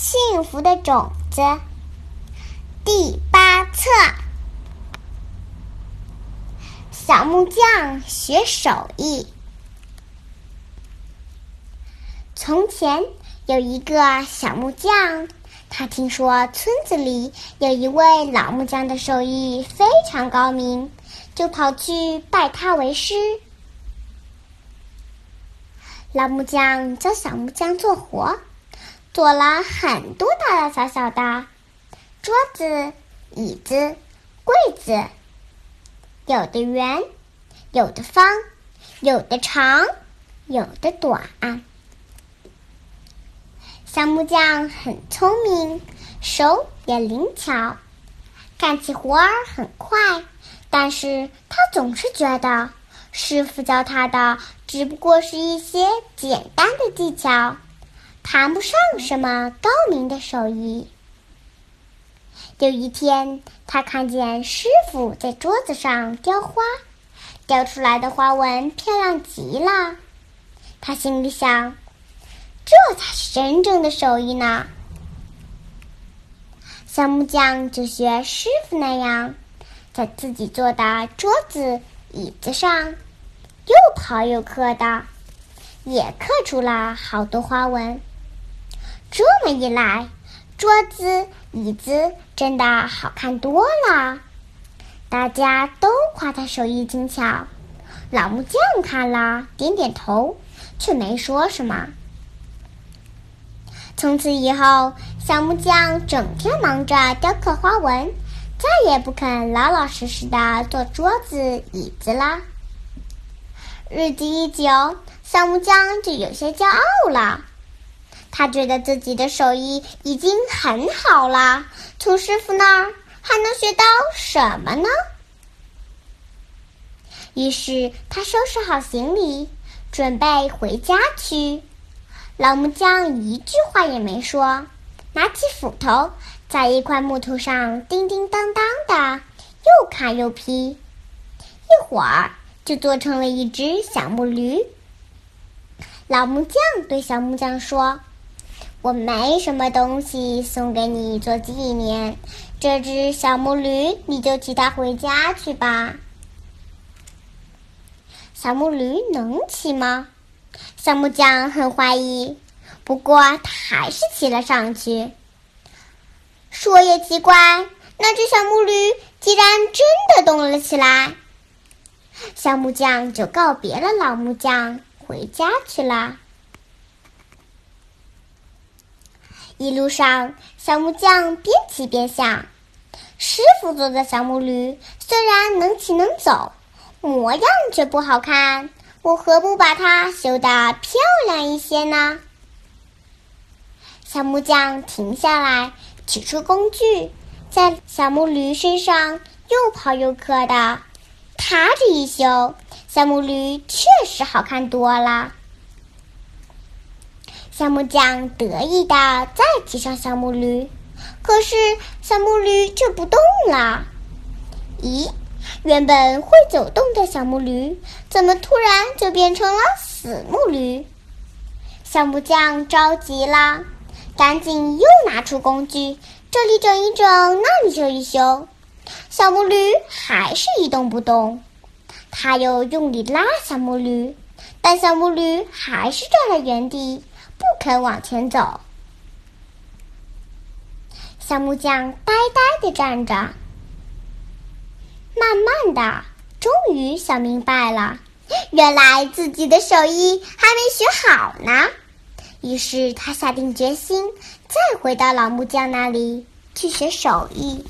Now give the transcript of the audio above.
幸福的种子第八册：小木匠学手艺。从前有一个小木匠，他听说村子里有一位老木匠的手艺非常高明，就跑去拜他为师。老木匠教小木匠做活。做了很多大大小小的桌子、椅子、柜子，有的圆，有的方，有的长，有的短。小木匠很聪明，手也灵巧，干起活儿很快。但是他总是觉得师傅教他的只不过是一些简单的技巧。谈不上什么高明的手艺。有一天，他看见师傅在桌子上雕花，雕出来的花纹漂亮极了。他心里想：这才是真正的手艺呢。小木匠就学师傅那样，在自己做的桌子、椅子上，又刨又刻的，也刻出了好多花纹。一来，桌子、椅子真的好看多了。大家都夸他手艺精巧。老木匠看了，点点头，却没说什么。从此以后，小木匠整天忙着雕刻花纹，再也不肯老老实实的做桌子、椅子了。日子一久，小木匠就有些骄傲了。他觉得自己的手艺已经很好了，从师傅那儿还能学到什么呢？于是他收拾好行李，准备回家去。老木匠一句话也没说，拿起斧头，在一块木头上叮叮当当的又砍又劈，一会儿就做成了一只小木驴。老木匠对小木匠说。我没什么东西送给你做纪念，这只小木驴你就骑它回家去吧。小木驴能骑吗？小木匠很怀疑，不过他还是骑了上去。说也奇怪，那只小木驴竟然真的动了起来。小木匠就告别了老木匠，回家去了。一路上，小木匠边骑边想：师傅做的小木驴虽然能骑能走，模样却不好看，我何不把它修得漂亮一些呢？小木匠停下来，取出工具，在小木驴身上又刨又刻的，他这一修，小木驴确实好看多了。小木匠得意的再骑上小木驴，可是小木驴却不动了。咦，原本会走动的小木驴，怎么突然就变成了死木驴？小木匠着急了，赶紧又拿出工具，这里整一整，那里修一修，小木驴还是一动不动。他又用力拉小木驴，但小木驴还是站在原地。肯往前走，小木匠呆呆的站着。慢慢的，终于想明白了，原来自己的手艺还没学好呢。于是他下定决心，再回到老木匠那里去学手艺。